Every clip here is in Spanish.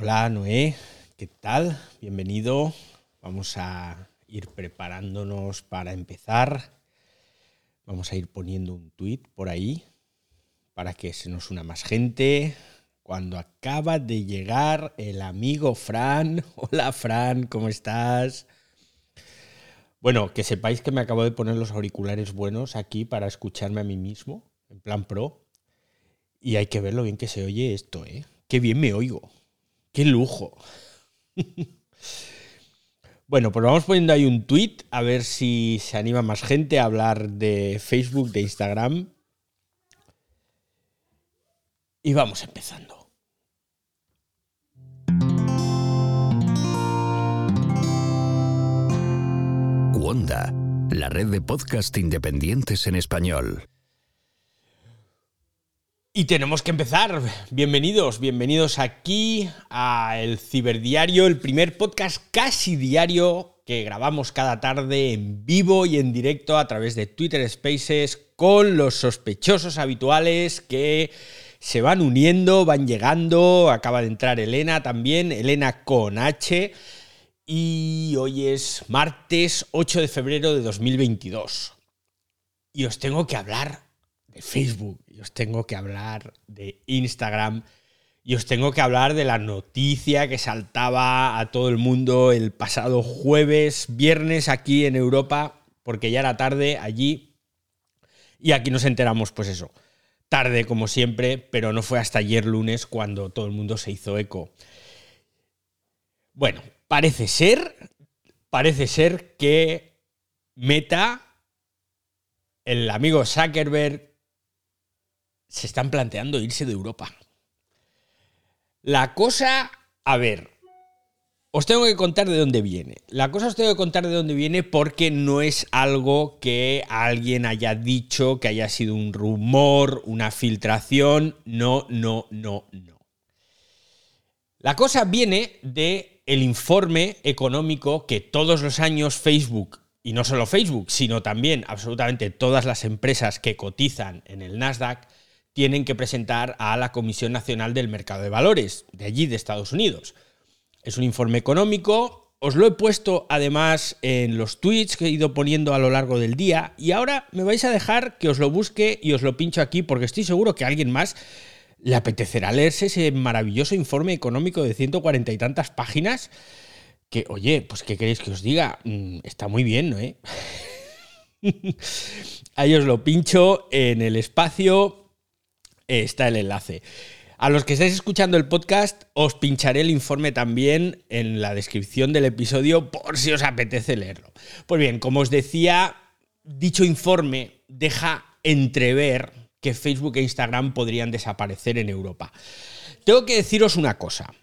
Hola Noé, ¿qué tal? Bienvenido. Vamos a ir preparándonos para empezar. Vamos a ir poniendo un tweet por ahí para que se nos una más gente. Cuando acaba de llegar el amigo Fran. Hola Fran, ¿cómo estás? Bueno, que sepáis que me acabo de poner los auriculares buenos aquí para escucharme a mí mismo, en plan pro. Y hay que ver lo bien que se oye esto, ¿eh? Qué bien me oigo. Qué lujo. bueno, pues vamos poniendo ahí un tweet a ver si se anima más gente a hablar de Facebook, de Instagram. Y vamos empezando. Wanda, la red de podcast independientes en español. Y tenemos que empezar. Bienvenidos, bienvenidos aquí a El Ciberdiario, el primer podcast casi diario que grabamos cada tarde en vivo y en directo a través de Twitter Spaces con los sospechosos habituales que se van uniendo, van llegando. Acaba de entrar Elena también, Elena con H. Y hoy es martes 8 de febrero de 2022. Y os tengo que hablar de Facebook, y os tengo que hablar de Instagram, y os tengo que hablar de la noticia que saltaba a todo el mundo el pasado jueves, viernes aquí en Europa, porque ya era tarde allí. Y aquí nos enteramos, pues eso, tarde como siempre, pero no fue hasta ayer lunes cuando todo el mundo se hizo eco. Bueno, parece ser, parece ser que Meta, el amigo Zuckerberg, se están planteando irse de Europa. La cosa, a ver, os tengo que contar de dónde viene. La cosa os tengo que contar de dónde viene porque no es algo que alguien haya dicho, que haya sido un rumor, una filtración. No, no, no, no. La cosa viene de el informe económico que todos los años Facebook, y no solo Facebook, sino también absolutamente todas las empresas que cotizan en el Nasdaq, tienen que presentar a la Comisión Nacional del Mercado de Valores, de allí, de Estados Unidos. Es un informe económico, os lo he puesto además en los tweets que he ido poniendo a lo largo del día, y ahora me vais a dejar que os lo busque y os lo pincho aquí, porque estoy seguro que alguien más le apetecerá leerse ese maravilloso informe económico de 140 y tantas páginas que, oye, pues ¿qué queréis que os diga? Mm, está muy bien, ¿no? Eh? Ahí os lo pincho en el espacio, está el enlace. A los que estáis escuchando el podcast, os pincharé el informe también en la descripción del episodio por si os apetece leerlo. Pues bien, como os decía, dicho informe deja entrever que Facebook e Instagram podrían desaparecer en Europa. Tengo que deciros una cosa.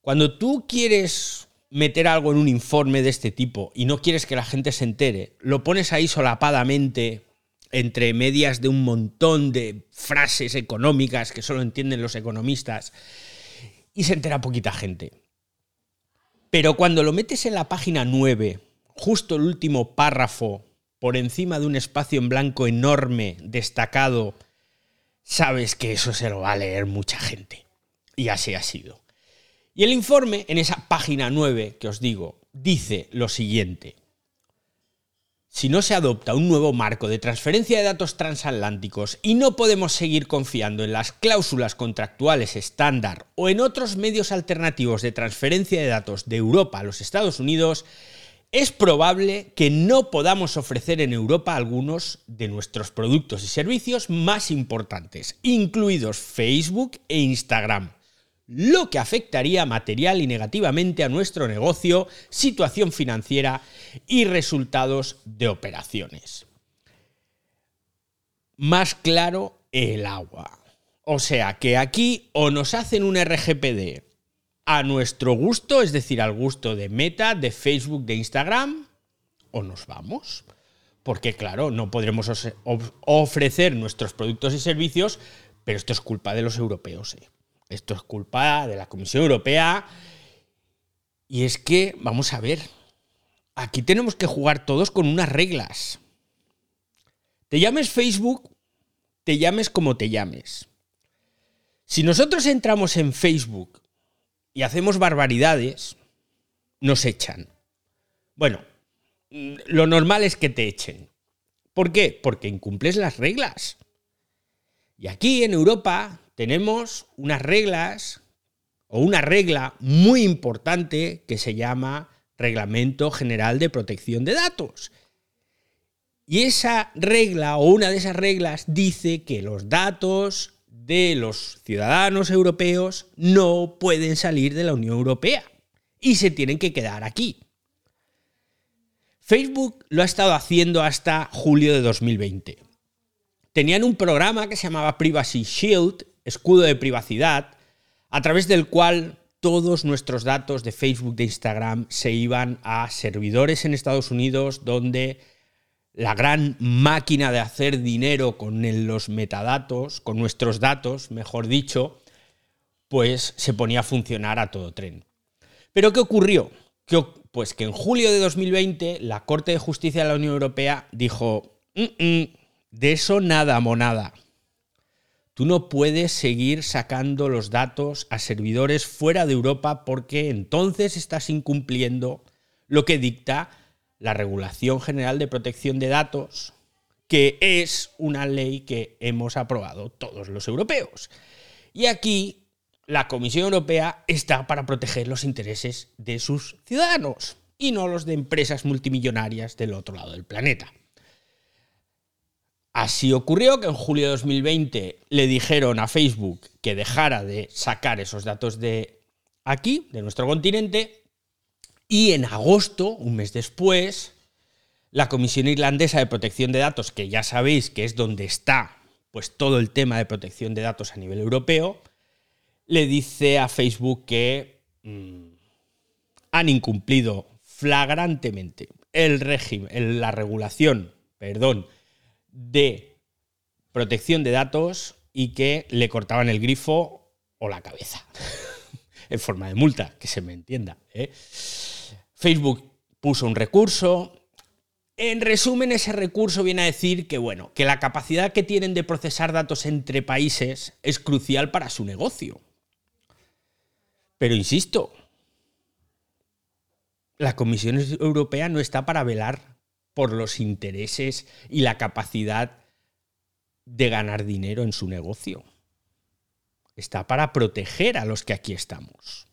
Cuando tú quieres meter algo en un informe de este tipo y no quieres que la gente se entere, lo pones ahí solapadamente entre medias de un montón de frases económicas que solo entienden los economistas y se entera poquita gente. Pero cuando lo metes en la página 9, justo el último párrafo por encima de un espacio en blanco enorme, destacado, sabes que eso se lo va a leer mucha gente. Y así ha sido. Y el informe, en esa página 9 que os digo, dice lo siguiente. Si no se adopta un nuevo marco de transferencia de datos transatlánticos y no podemos seguir confiando en las cláusulas contractuales estándar o en otros medios alternativos de transferencia de datos de Europa a los Estados Unidos, es probable que no podamos ofrecer en Europa algunos de nuestros productos y servicios más importantes, incluidos Facebook e Instagram, lo que afectaría material y negativamente a nuestro negocio, situación financiera y resultados de operaciones. Más claro, el agua. O sea que aquí o nos hacen un RGPD a nuestro gusto, es decir, al gusto de Meta, de Facebook, de Instagram, o nos vamos. Porque claro, no podremos ofrecer nuestros productos y servicios, pero esto es culpa de los europeos. ¿eh? Esto es culpa de la Comisión Europea. Y es que, vamos a ver, aquí tenemos que jugar todos con unas reglas. Te llames Facebook, te llames como te llames. Si nosotros entramos en Facebook y hacemos barbaridades, nos echan. Bueno, lo normal es que te echen. ¿Por qué? Porque incumples las reglas. Y aquí en Europa tenemos unas reglas o una regla muy importante que se llama Reglamento General de Protección de Datos. Y esa regla o una de esas reglas dice que los datos de los ciudadanos europeos no pueden salir de la Unión Europea y se tienen que quedar aquí. Facebook lo ha estado haciendo hasta julio de 2020. Tenían un programa que se llamaba Privacy Shield, escudo de privacidad, a través del cual todos nuestros datos de Facebook, de Instagram, se iban a servidores en Estados Unidos donde la gran máquina de hacer dinero con los metadatos, con nuestros datos, mejor dicho, pues se ponía a funcionar a todo tren. Pero ¿qué ocurrió? Pues que en julio de 2020 la Corte de Justicia de la Unión Europea dijo, mm, mm, de eso nada, monada. Tú no puedes seguir sacando los datos a servidores fuera de Europa porque entonces estás incumpliendo lo que dicta la Regulación General de Protección de Datos, que es una ley que hemos aprobado todos los europeos. Y aquí la Comisión Europea está para proteger los intereses de sus ciudadanos y no los de empresas multimillonarias del otro lado del planeta. Así ocurrió que en julio de 2020 le dijeron a Facebook que dejara de sacar esos datos de aquí, de nuestro continente, y en agosto, un mes después, la Comisión Irlandesa de Protección de Datos, que ya sabéis que es donde está pues todo el tema de protección de datos a nivel europeo, le dice a Facebook que mm, han incumplido flagrantemente el régimen, la regulación, perdón, de protección de datos y que le cortaban el grifo o la cabeza. en forma de multa, que se me entienda. ¿eh? Facebook puso un recurso. En resumen, ese recurso viene a decir que, bueno, que la capacidad que tienen de procesar datos entre países es crucial para su negocio. Pero insisto, la Comisión Europea no está para velar por los intereses y la capacidad de ganar dinero en su negocio. Está para proteger a los que aquí estamos.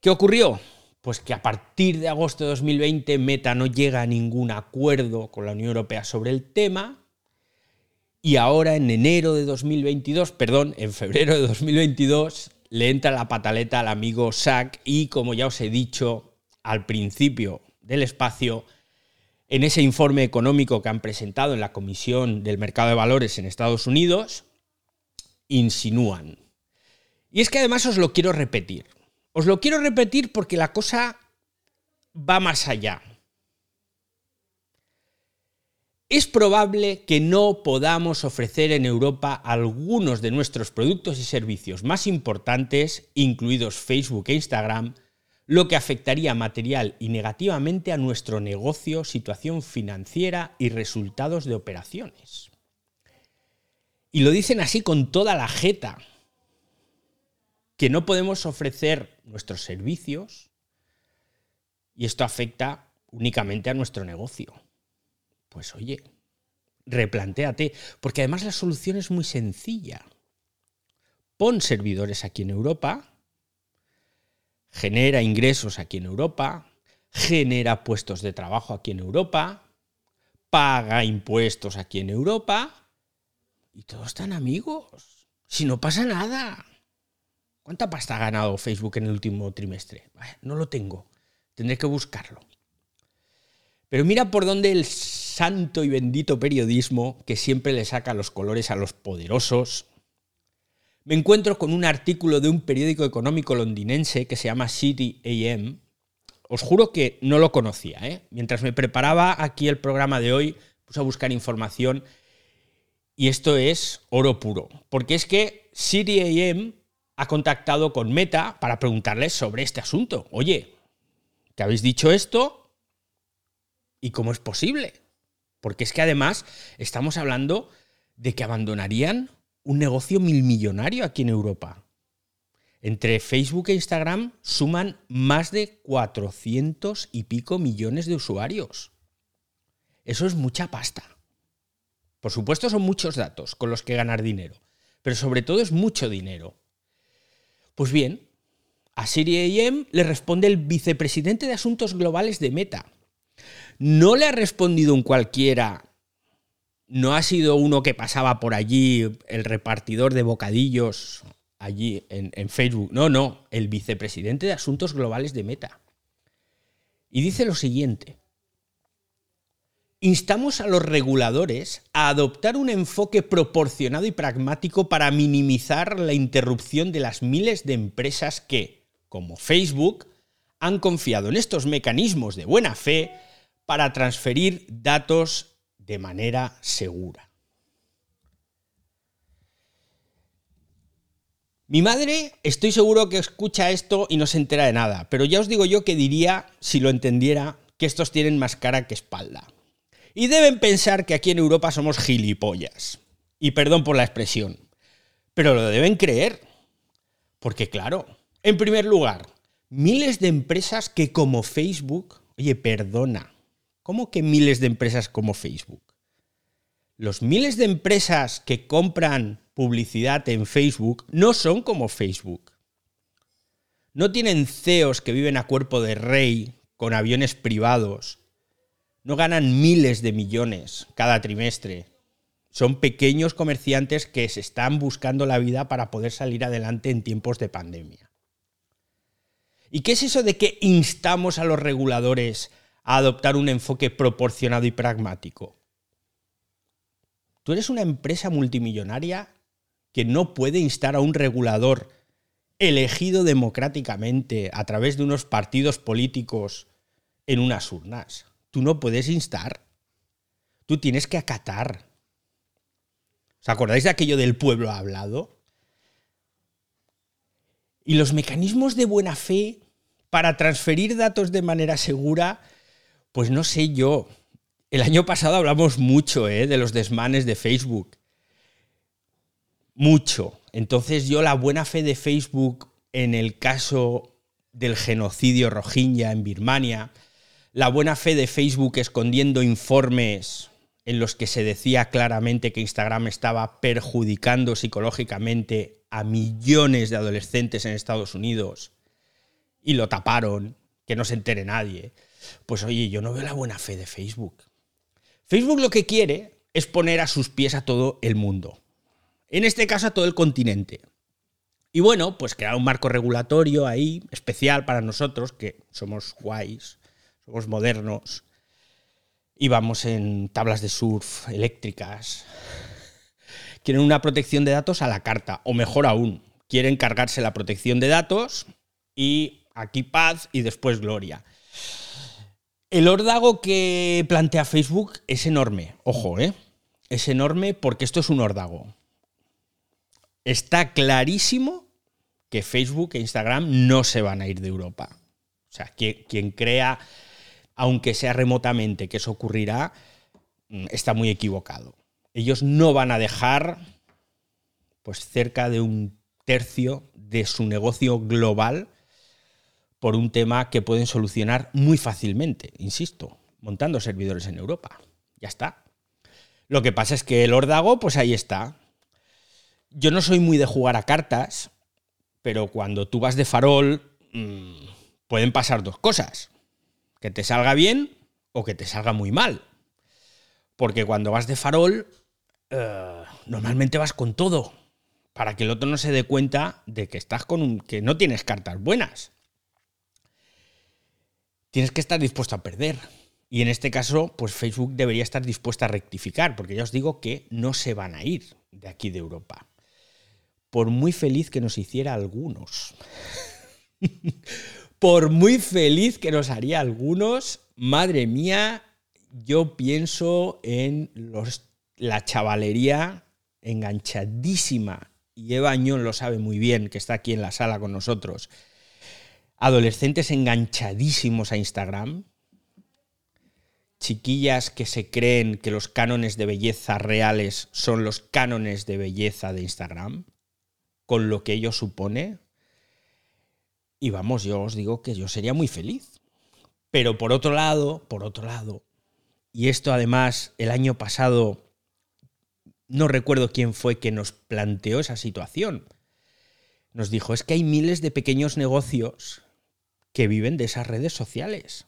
¿Qué ocurrió? Pues que a partir de agosto de 2020 Meta no llega a ningún acuerdo con la Unión Europea sobre el tema y ahora en enero de 2022, perdón, en febrero de 2022, le entra la pataleta al amigo Sack y como ya os he dicho al principio del espacio, en ese informe económico que han presentado en la Comisión del Mercado de Valores en Estados Unidos, insinúan. Y es que además os lo quiero repetir. Os lo quiero repetir porque la cosa va más allá. Es probable que no podamos ofrecer en Europa algunos de nuestros productos y servicios más importantes, incluidos Facebook e Instagram, lo que afectaría material y negativamente a nuestro negocio, situación financiera y resultados de operaciones. Y lo dicen así con toda la jeta, que no podemos ofrecer nuestros servicios y esto afecta únicamente a nuestro negocio pues oye, replantéate, porque además la solución es muy sencilla. Pon servidores aquí en Europa, genera ingresos aquí en Europa, genera puestos de trabajo aquí en Europa, paga impuestos aquí en Europa y todos están amigos. Si no pasa nada. ¿Cuánta pasta ha ganado Facebook en el último trimestre? No lo tengo. Tendré que buscarlo. Pero mira por dónde el santo y bendito periodismo que siempre le saca los colores a los poderosos. Me encuentro con un artículo de un periódico económico londinense que se llama City AM. Os juro que no lo conocía. ¿eh? Mientras me preparaba aquí el programa de hoy, puse a buscar información y esto es oro puro. Porque es que City AM ha contactado con Meta para preguntarles sobre este asunto. Oye, ¿te habéis dicho esto? ¿Y cómo es posible? Porque es que además estamos hablando de que abandonarían un negocio milmillonario aquí en Europa. Entre Facebook e Instagram suman más de 400 y pico millones de usuarios. Eso es mucha pasta. Por supuesto son muchos datos con los que ganar dinero, pero sobre todo es mucho dinero. Pues bien, a Siri AM le responde el vicepresidente de Asuntos Globales de Meta. No le ha respondido un cualquiera no ha sido uno que pasaba por allí, el repartidor de bocadillos allí en, Facebook. No, no, el vicepresidente de Asuntos Globales de Meta. Y dice lo siguiente. Instamos a los reguladores a adoptar un enfoque proporcionado y pragmático para minimizar la interrupción de las miles de empresas que, como Facebook, han confiado en estos mecanismos de buena fe para transferir datos de manera segura. Mi madre estoy seguro que escucha esto y no se entera de nada, pero ya os digo yo que diría, si lo entendiera, que estos tienen más cara que espalda. Y deben pensar que aquí en Europa somos gilipollas. Y perdón por la expresión, pero lo deben creer. Porque claro, en primer lugar, miles de empresas que como Facebook, oye, perdona, ¿Cómo que miles de empresas como Facebook? Los miles de empresas que compran publicidad en Facebook no son como Facebook. No tienen CEOs que viven a cuerpo de rey con aviones privados. No ganan miles de millones cada trimestre. Son pequeños comerciantes que se están buscando la vida para poder salir adelante en tiempos de pandemia. ¿Y qué es eso de que instamos a los reguladores a adoptar un enfoque proporcionado y pragmático. Tú eres una empresa multimillonaria que no puede instar a un regulador elegido democráticamente a través de unos partidos políticos en unas urnas. Tú no puedes instar. Tú tienes que acatar. ¿Os acordáis de aquello del pueblo hablado? Y los mecanismos de buena fe para transferir datos de manera segura pues no sé yo. El año pasado hablamos mucho ¿eh? de los desmanes de Facebook. Mucho. Entonces yo la buena fe de Facebook en el caso del genocidio rohingya en Birmania, la buena fe de Facebook escondiendo informes en los que se decía claramente que Instagram estaba perjudicando psicológicamente a millones de adolescentes en Estados Unidos y lo taparon, que no se entere nadie. Pues oye, yo no veo la buena fe de Facebook. Facebook lo que quiere es poner a sus pies a todo el mundo. En este caso a todo el continente. Y bueno, pues crear un marco regulatorio ahí, especial para nosotros, que somos guays, somos modernos, y vamos en tablas de surf eléctricas. Quieren una protección de datos a la carta, o mejor aún, quieren cargarse la protección de datos y aquí paz y después gloria. El órdago que plantea Facebook es enorme, ojo, ¿eh? Es enorme porque esto es un órdago. Está clarísimo que Facebook e Instagram no se van a ir de Europa. O sea, quien crea, aunque sea remotamente, que eso ocurrirá, mm, está muy equivocado. Ellos no van a dejar pues cerca de un tercio de su negocio global por un tema que pueden solucionar muy fácilmente, insisto, montando servidores en Europa. Ya está. Lo que pasa es que el órdago, pues ahí está. Yo no soy muy de jugar a cartas, pero cuando tú vas de farol, mmm, pueden pasar dos cosas. Que te salga bien o que te salga muy mal. Porque cuando vas de farol, uh, normalmente vas con todo. Para que el otro no se dé cuenta de que estás con un. que no tienes cartas buenas tienes que estar dispuesto a perder. Y en este caso, pues Facebook debería estar dispuesta a rectificar, porque ya os digo que no se van a ir de aquí de Europa. Por muy feliz que nos hiciera algunos. Por muy feliz que nos haría algunos, madre mía, yo pienso en los, la chavalería enganchadísima, y Eva Añón lo sabe muy bien, que está aquí en la sala con nosotros, adolescentes enganchadísimos a Instagram chiquillas que se creen que los cánones de belleza reales son los cánones de belleza de Instagram, con lo que ello supone. Y vamos, yo os digo que yo sería muy feliz. Pero por otro lado, por otro lado, y esto además el año pasado, no recuerdo quién fue que nos planteó esa situación. Nos dijo, es que hay miles de pequeños negocios que viven de esas redes sociales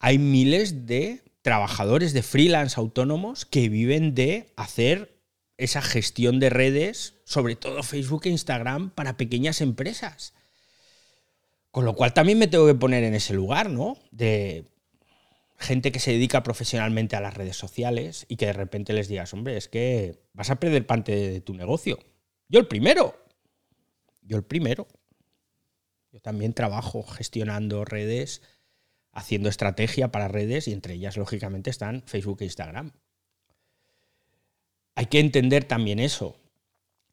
hay miles de trabajadores de freelance autónomos que viven de hacer esa gestión de redes, sobre todo Facebook e Instagram, para pequeñas empresas. Con lo cual también me tengo que poner en ese lugar, ¿no? De gente que se dedica profesionalmente a las redes sociales y que de repente les digas, hombre, es que vas a perder parte de tu negocio. Yo el primero. Yo el primero. Yo también trabajo gestionando redes haciendo estrategia para redes y entre ellas, lógicamente, están Facebook e Instagram. Hay que entender también eso.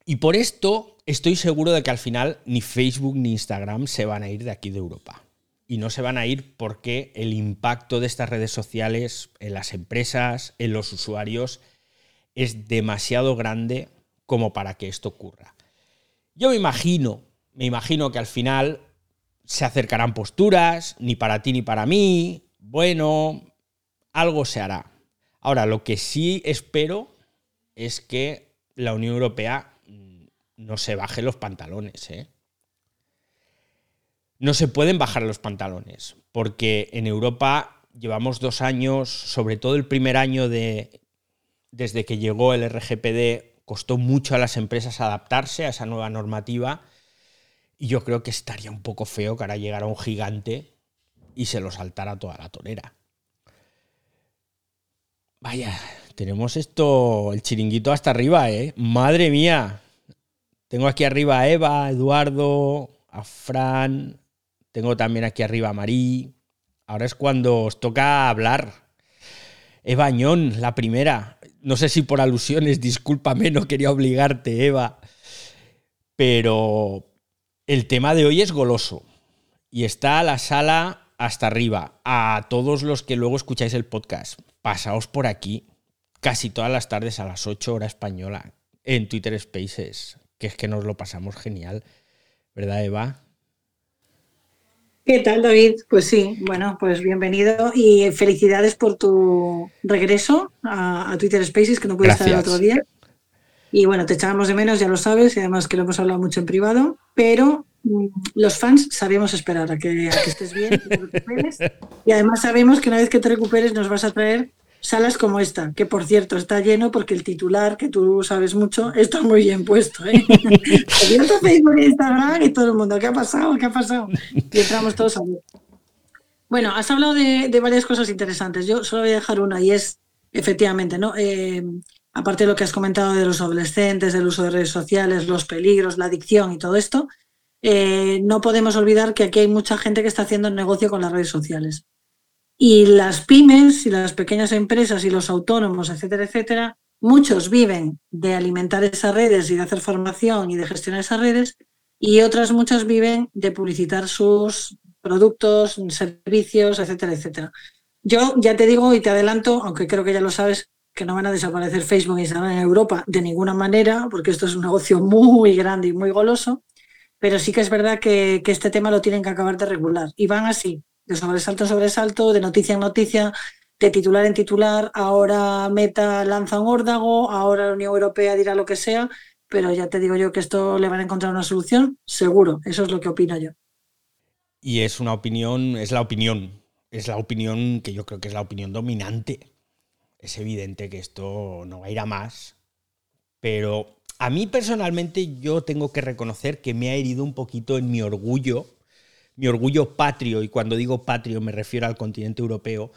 Y por esto estoy seguro de que al final ni Facebook ni Instagram se van a ir de aquí de Europa. Y no se van a ir porque el impacto de estas redes sociales en las empresas, en los usuarios, es demasiado grande como para que esto ocurra. Yo me imagino, me imagino que al final se acercarán posturas, ni para ti ni para mí. Bueno, algo se hará. Ahora, lo que sí espero es que la Unión Europea mm, no se baje los pantalones. ¿eh? No se pueden bajar los pantalones, porque en Europa llevamos dos años, sobre todo el primer año de, desde que llegó el RGPD, costó mucho a las empresas adaptarse a esa nueva normativa y yo creo que estaría un poco feo que ahora llegara un gigante y se lo saltara toda la tonera. Vaya, tenemos esto, el chiringuito hasta arriba, ¿eh? Madre mía. Tengo aquí arriba a Eva, Eduardo, a Fran. Tengo también aquí arriba a Marí. Ahora es cuando os toca hablar. Eva Añón, la primera. No sé si por alusiones, discúlpame, no quería obligarte, Eva. Pero, el tema de hoy es goloso y está la sala hasta arriba. A todos los que luego escucháis el podcast, pasaos por aquí casi todas las tardes a las 8 horas española en Twitter Spaces, que es que nos lo pasamos genial. ¿Verdad, Eva? ¿Qué tal, David? Pues sí, bueno, pues bienvenido y felicidades por tu regreso a, Twitter Spaces, que no pude estar el otro día. Y bueno, te echábamos de menos, ya lo sabes, y además que lo hemos hablado mucho en privado, pero mm, los fans sabemos esperar a que, estés bien y te recuperes. Y además sabemos que una vez que te recuperes nos vas a traer salas como esta, que por cierto está lleno porque el titular, que tú sabes mucho, está muy bien puesto. ¿eh? Abierto Facebook e Instagram y todo el mundo, ¿qué ha pasado? ¿Qué ha pasado? Y entramos todos a ver. Bueno, has hablado de, de, varias cosas interesantes. Yo solo voy a dejar una y es, efectivamente, ¿no? Eh, aparte de lo que has comentado de los adolescentes, del uso de redes sociales, los peligros, la adicción y todo esto, eh, no podemos olvidar que aquí hay mucha gente que está haciendo negocio con las redes sociales. Y las pymes y las pequeñas empresas y los autónomos, etcétera, etcétera, muchos viven de alimentar esas redes y de hacer formación y de gestionar esas redes, y otras muchas viven de publicitar sus productos, servicios, etcétera, etcétera. Yo ya te digo y te adelanto, aunque creo que ya lo sabes, que no van a desaparecer Facebook e Instagram en Europa de ninguna manera, porque esto es un negocio muy grande y muy goloso, pero sí que es verdad que, este tema lo tienen que acabar de regular. Y van así, de sobresalto en sobresalto, de noticia en noticia, de titular en titular, ahora Meta lanza un órdago, ahora la Unión Europea dirá lo que sea, pero ya te digo yo que esto le van a encontrar una solución, seguro, eso es lo que opino yo. Y es una opinión, es la opinión, es la opinión que yo creo que es la opinión dominante es evidente que esto no va a ir a más, pero a mí personalmente yo tengo que reconocer que me ha herido un poquito en mi orgullo, mi orgullo patrio, y cuando digo patrio me refiero al continente europeo,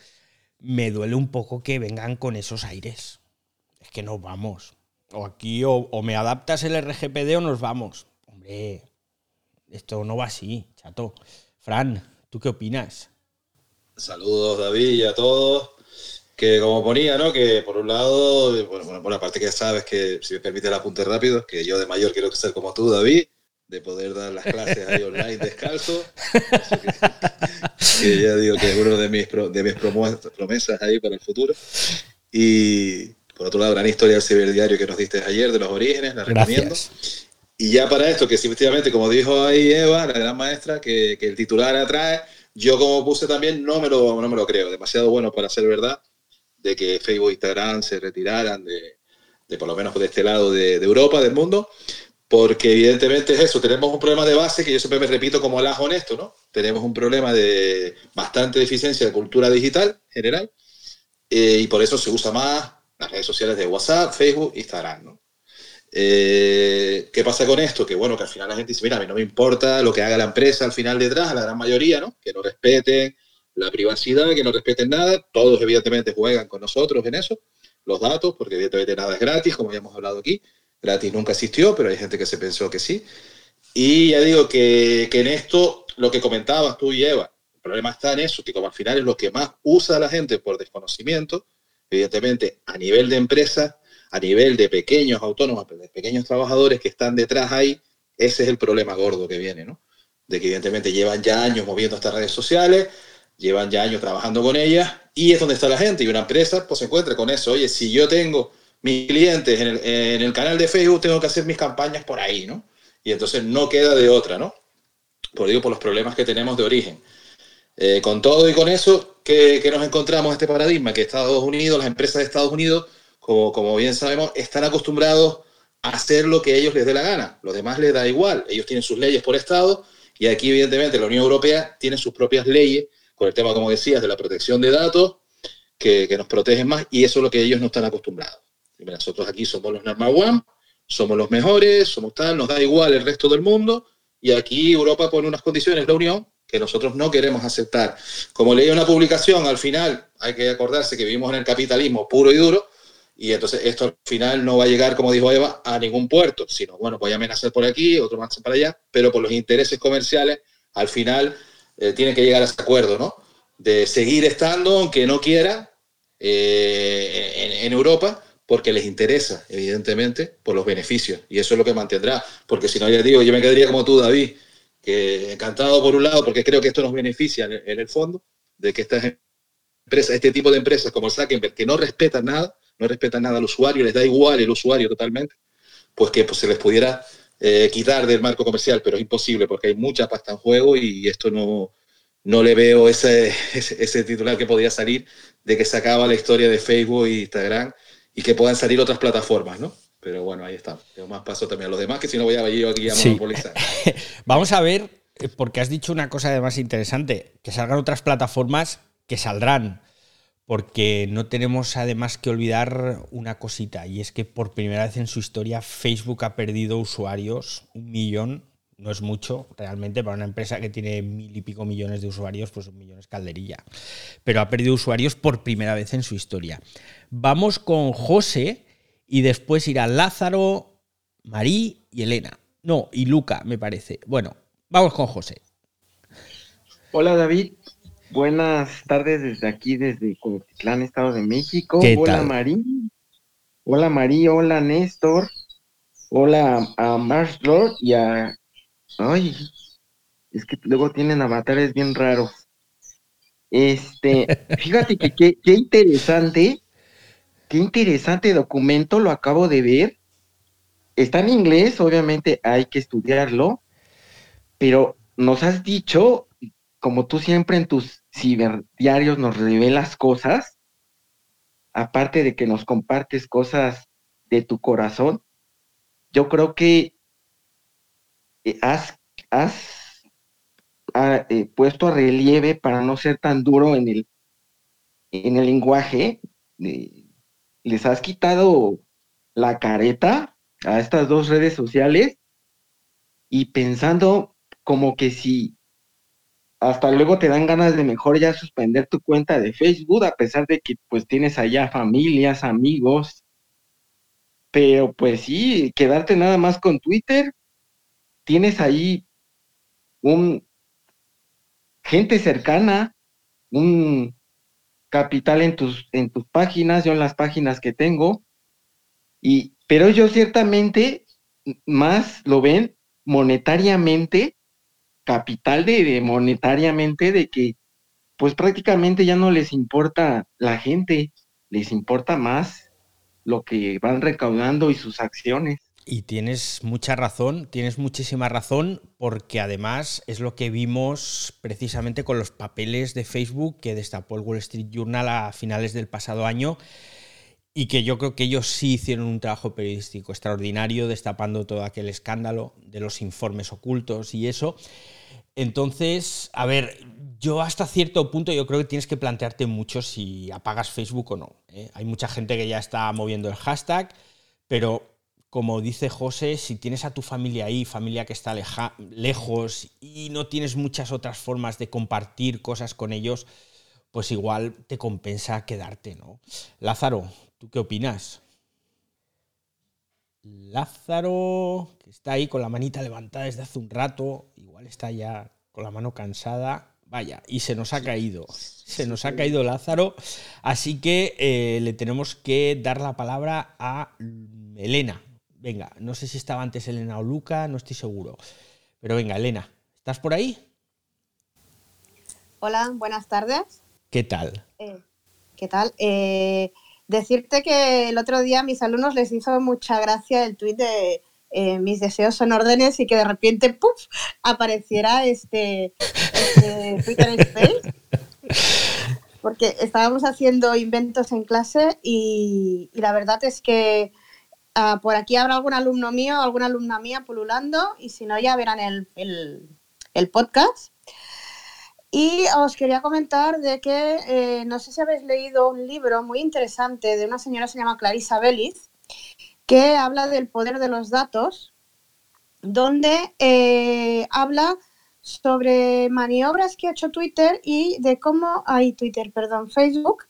me duele un poco que vengan con esos aires. Es que nos vamos. O aquí o, me adaptas el RGPD o nos vamos. Hombre, esto no va así, chato. Fran, ¿tú qué opinas? Saludos David y a todos que como ponía, ¿no? Que por un lado, bueno, por la parte que sabes que, si me permite el apunte rápido, que yo de mayor quiero ser como tú, David, de poder dar las clases ahí online descalzo. Que, ya digo que es uno de mis, de mis promesas ahí para el futuro. Y por otro lado, gran historia del ciberdiario que nos diste ayer de los orígenes, la recomiendo. Y ya para esto, que efectivamente, como dijo ahí Eva, la gran maestra, que, que, el titular atrae, yo como puse también, no me, lo, no me lo creo, demasiado bueno para ser verdad, de que Facebook e Instagram se retiraran de, de por lo menos de este lado de, Europa, del mundo, porque evidentemente es eso, tenemos un problema de base que yo siempre me repito como las honesto, ¿no? Tenemos un problema de bastante deficiencia de cultura digital general eh, y por eso se usa más las redes sociales de WhatsApp, Facebook, Instagram, ¿no? Eh, ¿Qué pasa con esto? Que bueno, que al final la gente dice, mira, a mí no me importa lo que haga la empresa al final detrás, a la gran mayoría, ¿no? Que no respeten la privacidad, que no respeten nada, todos evidentemente juegan con nosotros en eso, los datos, porque evidentemente nada es gratis, como ya hemos hablado aquí, gratis nunca existió, pero hay gente que se pensó que sí. Y ya digo que, que en esto, lo que comentabas tú y Eva, el problema está en eso, que como al final es lo que más usa la gente por desconocimiento, evidentemente a nivel de empresa, a nivel de pequeños autónomos, de pequeños trabajadores que están detrás ahí, ese es el problema gordo que viene, ¿no? De que evidentemente llevan ya años moviendo estas redes sociales, llevan ya años trabajando con ellas, y es donde está la gente, y una empresa pues se encuentra con eso, oye, si yo tengo mis clientes en el, en el, canal de Facebook tengo que hacer mis campañas por ahí, ¿no? Y entonces no queda de otra, ¿no? Por digo, por los problemas que tenemos de origen. Eh, con todo y con eso, que, que, nos encontramos este paradigma? Que Estados Unidos, las empresas de Estados Unidos, como, como bien sabemos, están acostumbrados a hacer lo que ellos les dé la gana. Los demás les da igual. Ellos tienen sus leyes por Estado y aquí, evidentemente, la Unión Europea tiene sus propias leyes con el tema, como decías, de la protección de datos, que, que nos protegen más y eso es lo que ellos no están acostumbrados. Nosotros aquí somos los number one, somos los mejores, somos tal, nos da igual el resto del mundo, y aquí Europa pone unas condiciones, la Unión, que nosotros no queremos aceptar. Como leí una publicación, al final hay que acordarse que vivimos en el capitalismo puro y duro, y entonces esto al final no va a llegar, como dijo Eva, a ningún puerto, sino, bueno, voy a amenazar por aquí, otro más para allá, pero por los intereses comerciales, al final eh, tiene que llegar a ese acuerdo, ¿no? De seguir estando, aunque no quiera, eh, en, Europa, porque les interesa, evidentemente, por los beneficios. Y eso es lo que mantendrá. Porque si no, ya digo, yo me quedaría como tú, David, que encantado por un lado, porque creo que esto nos beneficia en el fondo, de que estas empresas, este tipo de empresas como Zuckerberg, que no respetan nada, no respetan nada al usuario, les da igual el usuario totalmente, pues que pues, se les pudiera eh, quitar del marco comercial, pero es imposible porque hay mucha pasta en juego y esto no, no le veo ese, ese, ese titular que podía salir de que se acaba la historia de Facebook e Instagram y que puedan salir otras plataformas, ¿no? Pero bueno, ahí está. Tengo más paso también a los demás, que si no voy a ir aquí a sí. monopolizar. Vamos a ver, eh, porque has dicho una cosa además interesante, que salgan otras plataformas que saldrán, porque no tenemos además que olvidar una cosita, y es que por primera vez en su historia Facebook ha perdido usuarios, un millón, no es mucho realmente para una empresa que tiene mil y pico millones de usuarios, pues un millón es calderilla, pero ha perdido usuarios por primera vez en su historia. Vamos con José y después irá Lázaro, Marí y Elena. No, y Luca, me parece. Bueno, vamos con José. Hola David, buenas tardes desde aquí, desde Cotitlán, Estado de México. Hola Marí. Hola Marí, hola Néstor. Hola a Mars Lord y a... Ay, es que luego tienen avatares bien raros. Este, fíjate que qué interesante Qué interesante documento, lo acabo de ver. Está en inglés, obviamente hay que estudiarlo, pero nos has dicho, como tú siempre en tus ciberdiarios nos revelas cosas, aparte de que nos compartes cosas de tu corazón, yo creo que eh, has, eh, puesto a relieve para no ser tan duro en el, en el lenguaje, les has quitado la careta a estas dos redes sociales y pensando como que si hasta luego te dan ganas de mejor ya suspender tu cuenta de Facebook a pesar de que pues tienes allá familias, amigos, pero pues sí, quedarte nada más con Twitter, tienes ahí un gente cercana, un capital en tus, en tus páginas, yo en las páginas que tengo, y, pero ellos ciertamente más lo ven monetariamente, capital de, monetariamente, de que pues prácticamente ya no les importa la gente, les importa más lo que van recaudando y sus acciones. Y tienes mucha razón, tienes muchísima razón, porque además es lo que vimos precisamente con los papeles de Facebook que destapó el Wall Street Journal a finales del pasado año y que yo creo que ellos sí hicieron un trabajo periodístico extraordinario destapando todo aquel escándalo de los informes ocultos y eso. Entonces, a ver, yo hasta cierto punto yo creo que tienes que plantearte mucho si apagas Facebook o no. ¿eh? Hay mucha gente que ya está moviendo el hashtag, pero como dice José, si tienes a tu familia ahí, familia que está lejos y no tienes muchas otras formas de compartir cosas con ellos, pues igual te compensa quedarte, ¿no? Lázaro, ¿tú qué opinas? Lázaro, que está ahí con la manita levantada desde hace un rato, igual está ya con la mano cansada. Vaya, y se nos ha caído. Se nos ha caído Lázaro. Así que eh, le tenemos que dar la palabra a Elena. Venga, no sé si estaba antes Elena o Luca, no estoy seguro. Pero venga, Elena, ¿estás por ahí? Hola, buenas tardes. ¿Qué tal? Eh, ¿Qué tal? Eh, decirte que el otro día a mis alumnos les hizo mucha gracia el tuit de eh, mis deseos son órdenes y que de repente ¡puf! apareciera este, este Twitter Space. Porque estábamos haciendo inventos en clase y la verdad es que Ah, por aquí habrá algún alumno mío, alguna alumna mía pululando y si no ya verán el, podcast. Y os quería comentar de que eh, no sé si habéis leído un libro muy interesante de una señora que se llama Clarissa Bellis, que habla del poder de los datos, donde eh, habla sobre maniobras que ha hecho Twitter y de cómo, hay Twitter, perdón, Facebook,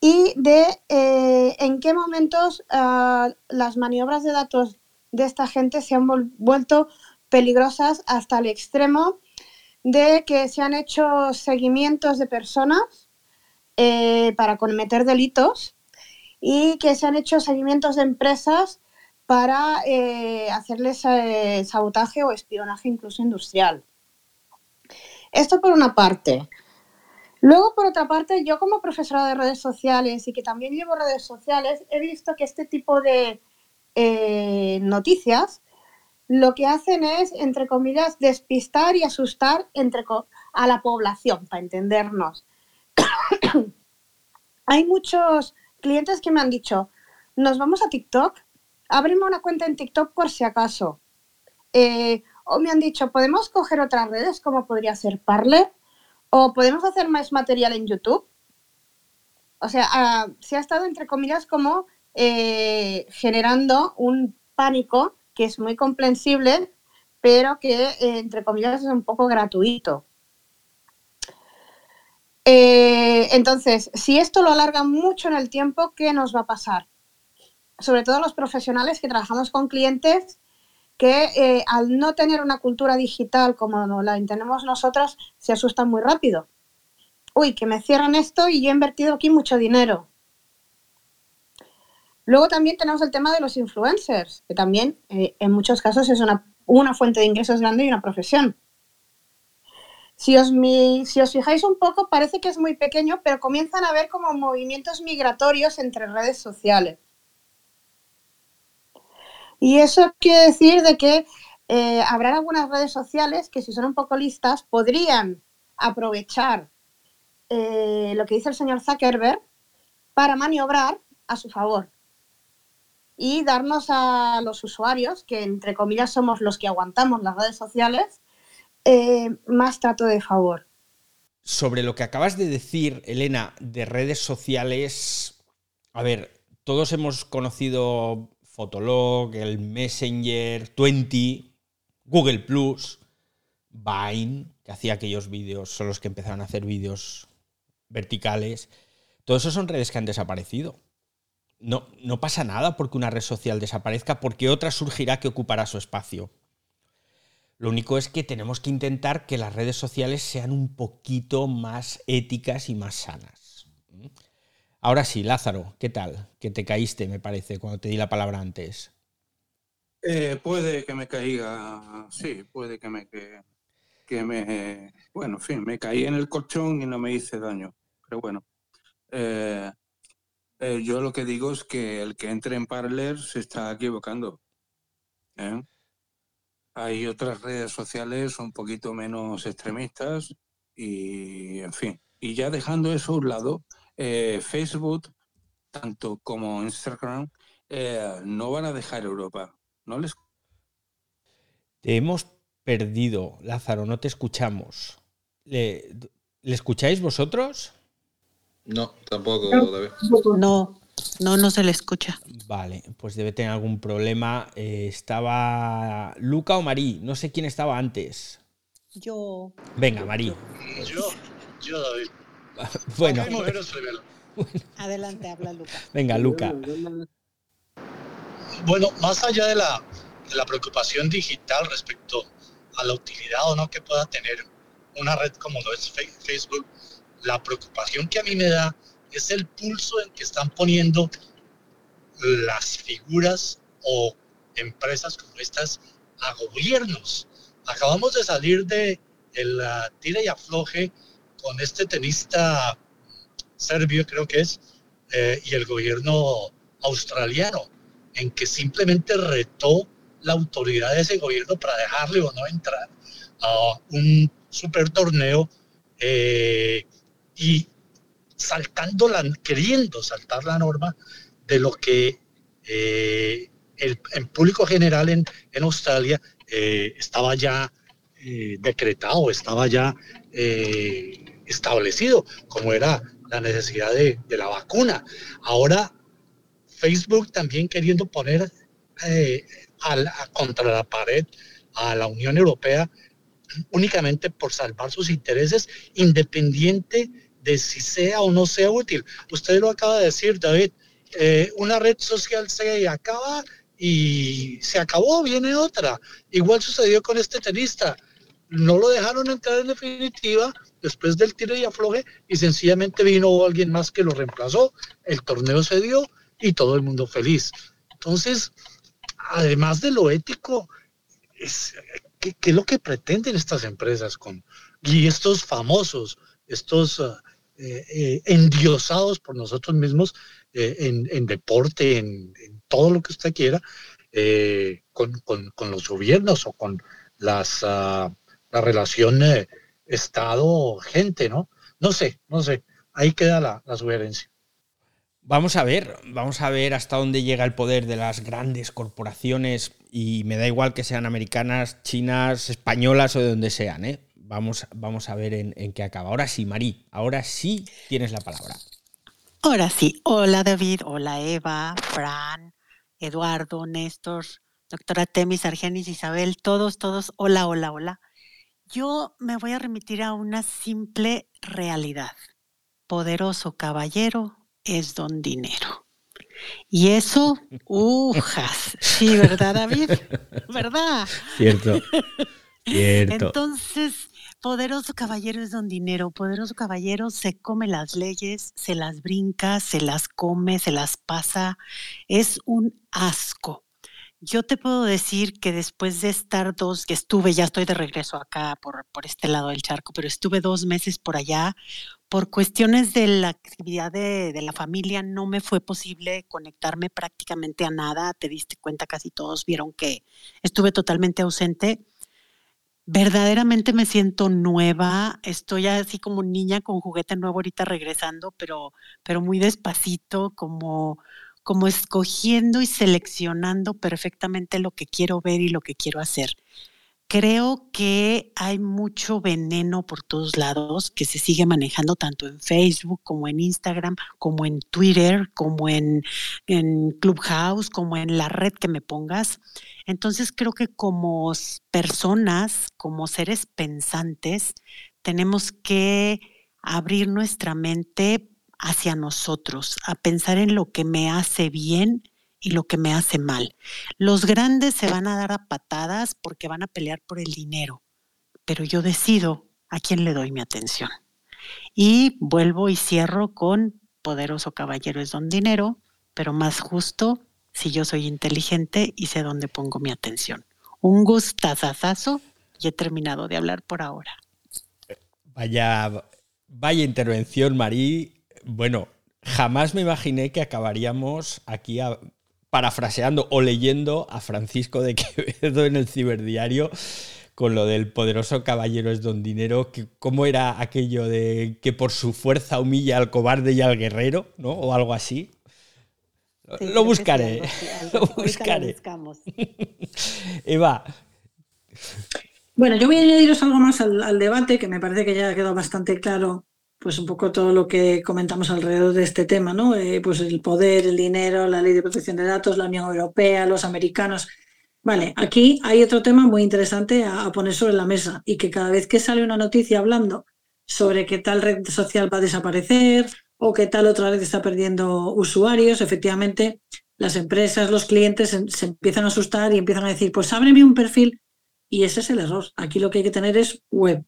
y de eh, en qué momentos ah, las maniobras de datos de esta gente se han vuelto peligrosas hasta el extremo de que se han hecho seguimientos de personas eh, para cometer delitos y que se han hecho seguimientos de empresas para eh, hacerles sabotaje o espionaje incluso industrial. Esto por una parte. Luego, por otra parte, yo como profesora de redes sociales y que también llevo redes sociales, he visto que este tipo de eh, noticias lo que hacen es, entre comillas, despistar y asustar a la población, para entendernos. Hay muchos clientes que me han dicho, nos vamos a TikTok, ábreme una cuenta en TikTok por si acaso. Eh, o me han dicho, ¿podemos coger otras redes como podría ser Parler? ¿O podemos hacer más material en YouTube? O sea, ah, se ha estado, entre comillas, como eh, generando un pánico que es muy comprensible, pero que, eh, entre comillas, es un poco gratuito. Eh, entonces, si esto lo alarga mucho en el tiempo, ¿qué nos va a pasar? Sobre todo los profesionales que trabajamos con clientes que eh, al no tener una cultura digital como la tenemos nosotras, se asustan muy rápido. Uy, que me cierran esto y yo he invertido aquí mucho dinero. Luego también tenemos el tema de los influencers, que también eh, en muchos casos es una, fuente de ingresos grande y una profesión. Si os, si os fijáis un poco, parece que es muy pequeño, pero comienzan a haber como movimientos migratorios entre redes sociales. Y eso quiere decir de que eh, habrá algunas redes sociales que si son un poco listas podrían aprovechar eh, lo que dice el señor Zuckerberg para maniobrar a su favor y darnos a los usuarios, que entre comillas somos los que aguantamos las redes sociales, eh, más trato de favor. Sobre lo que acabas de decir, Elena, de redes sociales, a ver, todos hemos conocido Fotolog, el Messenger, 20, Google Plus, Vine, que hacía aquellos vídeos, son los que empezaron a hacer vídeos verticales. Todos esos son redes que han desaparecido. No, no pasa nada porque una red social desaparezca, porque otra surgirá que ocupará su espacio. Lo único es que tenemos que intentar que las redes sociales sean un poquito más éticas y más sanas. Ahora sí, Lázaro, ¿qué tal? Que te caíste, me parece, cuando te di la palabra antes. Eh, puede que me caiga, sí, puede que me, que, me, bueno, en fin, me caí en el colchón y no me hice daño, pero bueno. Eh, eh, yo lo que digo es que el que entre en Parler se está equivocando. Hay otras redes sociales un poquito menos extremistas y, en fin, y ya dejando eso a un lado, Facebook, tanto como Instagram, no van a dejar Europa no les... Te hemos perdido, Lázaro, no te escuchamos. ¿Le, escucháis vosotros? No, tampoco, David. No, no, no se le escucha. Vale, pues debe tener algún problema. Eh, estaba Luca o Marí, no sé quién estaba antes. Yo. Venga, Marí. Yo, yo, David. bueno. Adelante, habla Luca. Venga, Luca. Bueno, más allá de la, preocupación digital respecto a la utilidad o no que pueda tener una red como lo es Facebook, la preocupación que a mí me da es el pulso en que están poniendo las figuras o empresas como estas a gobiernos. Acabamos de salir de la tira y afloje con este tenista serbio, creo que es, eh, y el gobierno australiano en que simplemente retó la autoridad de ese gobierno para dejarle o no entrar a un super torneo eh, y saltando la, queriendo saltar la norma de lo que eh, el, en público general en, en Australia eh, estaba ya decretado, estaba ya establecido, como era la necesidad de, de la vacuna. Ahora Facebook también queriendo poner eh, contra la pared a la Unión Europea únicamente por salvar sus intereses, independiente de si sea o no sea útil. Usted lo acaba de decir, David, eh, una red social se acaba y se acabó, viene otra. Igual sucedió con este tenista. No lo dejaron entrar en definitiva después del tiro y afloje y sencillamente vino alguien más que lo reemplazó. El torneo se dio y todo el mundo feliz. Entonces, además de lo ético, ¿qué, es lo que pretenden estas empresas con, y estos famosos, estos uh, eh, eh, endiosados por nosotros mismos eh, en, deporte, en, todo lo que usted quiera, con, los gobiernos o con las, uh, la relación Estado-gente, ¿no? No sé, no sé. Ahí queda la, la sugerencia. Vamos a ver, vamos a ver hasta dónde llega el poder de las grandes corporaciones y me da igual que sean americanas, chinas, españolas o de donde sean, ¿eh? Vamos, vamos a ver en, qué acaba. Ahora sí, Marí, ahora sí tienes la palabra. Ahora sí, hola David, hola Eva, Fran, Eduardo, Néstor, doctora Temis, Argenis, Isabel, todos, todos, hola, hola, hola. Yo me voy a remitir a una simple realidad. Poderoso caballero, es don dinero. Y eso, ujas, sí, ¿verdad, David? ¿Verdad? Cierto. Cierto. Entonces, poderoso caballero es don dinero. Poderoso caballero se come las leyes, se las brinca, se las come, se las pasa. Es un asco. Yo te puedo decir que después de estar dos, que estuve, ya estoy de regreso acá por, por este lado del charco, pero estuve dos meses por allá, por cuestiones de la actividad de, de, la familia no me fue posible conectarme prácticamente a nada. Te diste cuenta, casi todos vieron que estuve totalmente ausente. Verdaderamente me siento nueva, estoy así como niña con juguete nuevo ahorita regresando, pero, pero muy despacito, como, como escogiendo y seleccionando perfectamente lo que quiero ver y lo que quiero hacer. Creo que hay mucho veneno por todos lados que se sigue manejando tanto en Facebook como en Instagram, como en Twitter, como en, en, Clubhouse, como en la red que me pongas. Entonces creo que como personas, como seres pensantes, tenemos que abrir nuestra mente hacia nosotros, a pensar en lo que me hace bien y lo que me hace mal. Los grandes se van a dar a patadas porque van a pelear por el dinero, pero yo decido a quién le doy mi atención. Y vuelvo y cierro con Poderoso Caballero es don dinero, pero más justo si yo soy inteligente y sé dónde pongo mi atención. Un gustazazazo y he terminado de hablar por ahora. Vaya, vaya intervención, Marí. Bueno, jamás me imaginé que acabaríamos aquí parafraseando o leyendo a Francisco de Quevedo en el ciberdiario con lo del poderoso caballero es don dinero, que, ¿cómo era aquello de que por su fuerza humilla al cobarde y al guerrero, ¿no? O algo así. lo buscaré, lo buscaré. Eva. Bueno, yo voy a añadiros algo más al, debate, que me parece que ya ha quedado bastante claro, pues un poco todo lo que comentamos alrededor de este tema, ¿no? Eh, pues el poder, el dinero, la ley de protección de datos, la Unión Europea, los americanos. Vale, aquí hay otro tema muy interesante a, poner sobre la mesa y que cada vez que sale una noticia hablando sobre que tal red social va a desaparecer o que tal otra red está perdiendo usuarios, efectivamente las empresas, los clientes se, empiezan a asustar y empiezan a decir, pues ábreme un perfil y ese es el error. Aquí lo que hay que tener es web.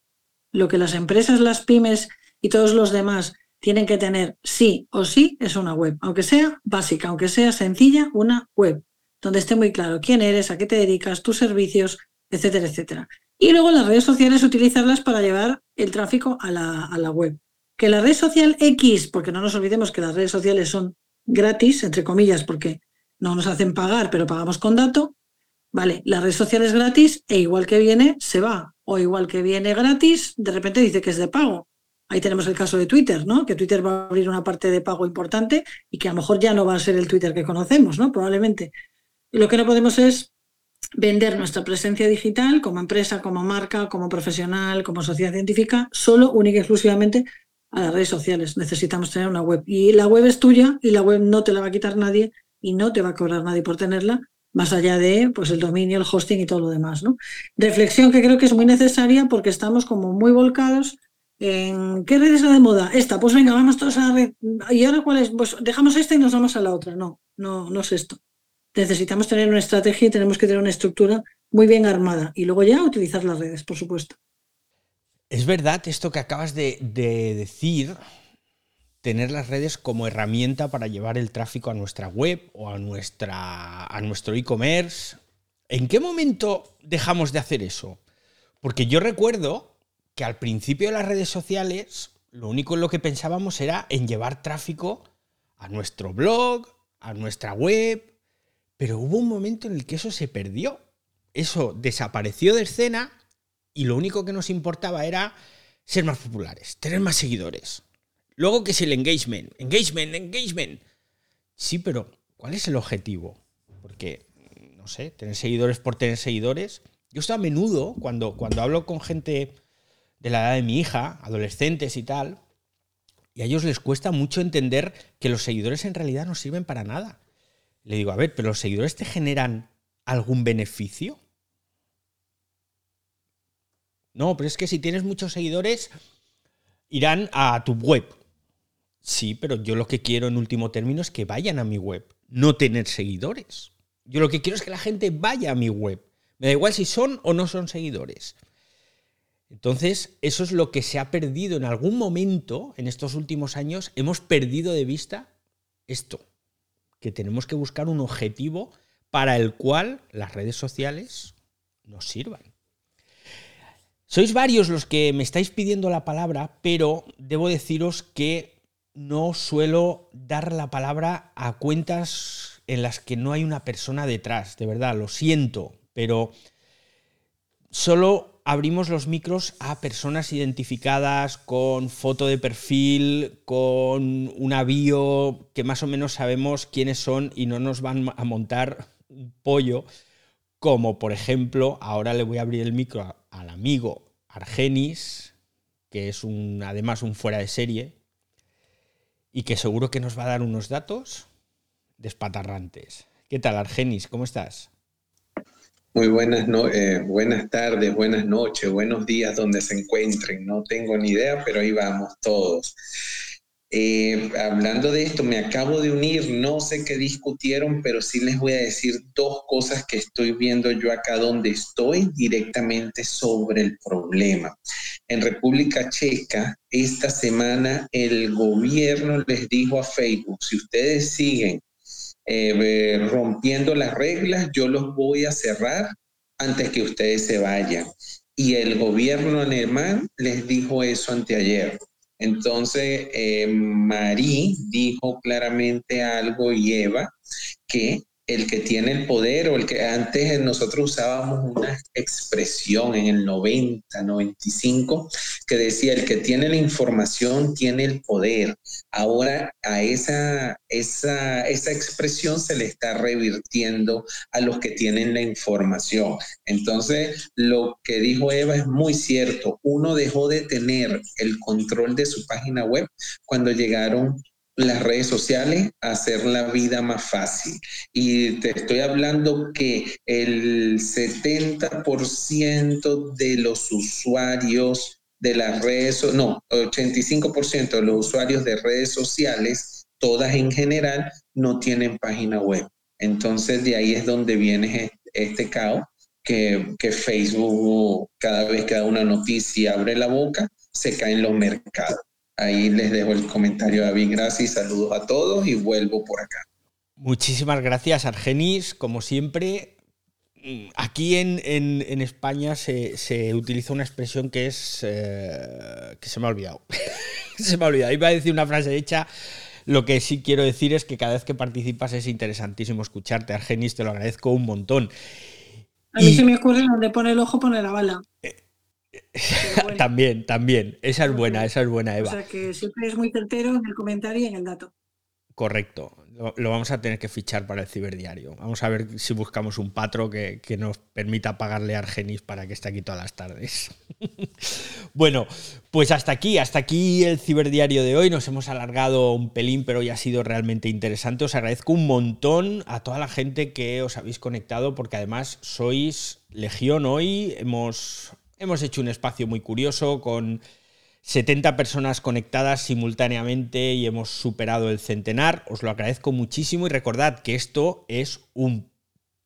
Lo que las empresas, las pymes y todos los demás tienen que tener sí o sí es una web, aunque sea básica, aunque sea sencilla, una web donde esté muy claro quién eres, a qué te dedicas, tus servicios, etcétera, etcétera. Y luego las redes sociales utilizarlas para llevar el tráfico a la, a la web. Que la red social X, porque no nos olvidemos que las redes sociales son gratis, entre comillas, porque no nos hacen pagar, pero pagamos con dato. Vale, la red social es gratis e igual que viene, se va. O igual que viene gratis, de repente dice que es de pago. Ahí tenemos el caso de Twitter, ¿no? Que Twitter va a abrir una parte de pago importante y que a lo mejor ya no va a ser el Twitter que conocemos, ¿no? Probablemente. Y lo que no podemos es vender nuestra presencia digital como empresa, como marca, como profesional, como sociedad científica, solo, única y exclusivamente a las redes sociales. Necesitamos tener una web. Y la web es tuya y la web no te la va a quitar nadie y no te va a cobrar nadie por tenerla, más allá de pues, el dominio, el hosting y todo lo demás. ¿no? Reflexión que creo que es muy necesaria porque estamos como muy volcados en qué red es la de moda. Esta, pues venga, vamos todos a la red. ¿Y ahora cuál es? Pues dejamos esta y nos vamos a la otra. No, no, no es esto necesitamos tener una estrategia y tenemos que tener una estructura muy bien armada y luego ya utilizar las redes, por supuesto. Es verdad esto que acabas de, decir, tener las redes como herramienta para llevar el tráfico a nuestra web o a, nuestra, a nuestro e-commerce. ¿En qué momento dejamos de hacer eso? Porque yo recuerdo que al principio de las redes sociales lo único en lo que pensábamos era en llevar tráfico a nuestro blog, a nuestra web, pero hubo un momento en el que eso se perdió. Eso desapareció de escena y lo único que nos importaba era ser más populares, tener más seguidores. Luego que es el engagement, engagement, engagement. Sí, pero ¿cuál es el objetivo? Porque, no sé, tener seguidores por tener seguidores. Yo estoy a menudo, cuando, cuando hablo con gente de la edad de mi hija, adolescentes y tal, y a ellos les cuesta mucho entender que los seguidores en realidad no sirven para nada. Le digo, a ver, pero los seguidores te generan algún beneficio. No, pero es que si tienes muchos seguidores, irán a tu web. Sí, pero yo lo que quiero en último término es que vayan a mi web, no tener seguidores. Yo lo que quiero es que la gente vaya a mi web. Me da igual si son o no son seguidores. Entonces, eso es lo que se ha perdido en algún momento en estos últimos años. Hemos perdido de vista esto que tenemos que buscar un objetivo para el cual las redes sociales nos sirvan. Sois varios los que me estáis pidiendo la palabra, pero debo deciros que no suelo dar la palabra a cuentas en las que no hay una persona detrás, de verdad, lo siento, pero solo abrimos los micros a personas identificadas con foto de perfil, con un bio que más o menos sabemos quiénes son y no nos van a montar un pollo, como por ejemplo, ahora le voy a abrir el micro al amigo Argenis, que es un, además un fuera de serie, y que seguro que nos va a dar unos datos despatarrantes. ¿Qué tal, Argenis? ¿Cómo estás? Muy buenas, no, eh, buenas tardes, buenas noches, buenos días donde se encuentren. No tengo ni idea, pero ahí vamos todos. Eh, hablando de esto, me acabo de unir, no sé qué discutieron, pero sí les voy a decir dos cosas que estoy viendo yo acá donde estoy directamente sobre el problema. En República Checa, esta semana el gobierno les dijo a Facebook, si ustedes siguen eh, rompiendo las reglas, yo los voy a cerrar antes que ustedes se vayan. Y el gobierno alemán les dijo eso anteayer. Entonces, eh, Marí dijo claramente algo y Eva que el que tiene el poder o el que antes nosotros usábamos una expresión en el 90, 95 que decía el que tiene la información tiene el poder. Ahora a esa, esa, esa expresión se le está revirtiendo a los que tienen la información. Entonces, lo que dijo Eva es muy cierto. Uno dejó de tener el control de su página web cuando llegaron las redes sociales hacer la vida más fácil. Y te estoy hablando que el 70% de los usuarios de las redes, no, 85% de los usuarios de redes sociales, todas en general, no tienen página web. Entonces de ahí es donde viene este caos, que, que Facebook cada vez que da una noticia abre la boca, se cae en los mercados. Ahí les dejo el comentario, David. Gracias, saludos a todos y vuelvo por acá. Muchísimas gracias, Argenis. Como siempre, aquí en, España se, utiliza una expresión que es. Eh, que se me ha olvidado. se me ha olvidado. Iba a decir una frase hecha. Lo que sí quiero decir es que cada vez que participas es interesantísimo escucharte. Argenis, te lo agradezco un montón. A mí se me ocurre donde pone el ojo, pone la bala. También, también. Esa es buena, esa es buena, Eva. O sea que siempre es muy certero en el comentario y en el dato. Correcto. Lo, vamos a tener que fichar para el ciberdiario. Vamos a ver si buscamos un patro que, nos permita pagarle a Argenis para que esté aquí todas las tardes. bueno, pues hasta aquí, hasta aquí el ciberdiario de hoy. Nos hemos alargado un pelín, pero hoy ha sido realmente interesante. Os agradezco un montón a toda la gente que os habéis conectado, porque además sois legión hoy. Hemos Hemos hecho un espacio muy curioso con 70 personas conectadas simultáneamente y hemos superado el centenar. Os lo agradezco muchísimo y recordad que esto es un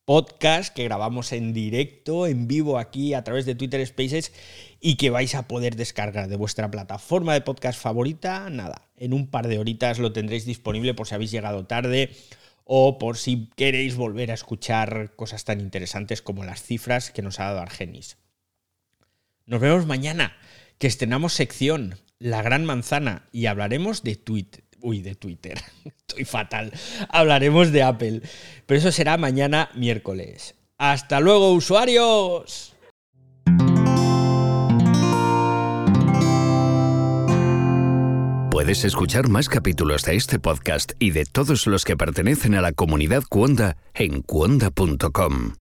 podcast que grabamos en directo, en vivo aquí a través de Twitter Spaces y que vais a poder descargar de vuestra plataforma de podcast favorita. Nada, en un par de horitas lo tendréis disponible por si habéis llegado tarde o por si queréis volver a escuchar cosas tan interesantes como las cifras que nos ha dado Argenis. Nos vemos mañana, que estrenamos sección La Gran Manzana y hablaremos de Twitter. Uy, de Twitter. Estoy fatal. Hablaremos de Apple. Pero eso será mañana miércoles. Hasta luego, usuarios. Puedes escuchar más capítulos de este podcast y de todos los que pertenecen a la comunidad Cuonda en cuonda.com.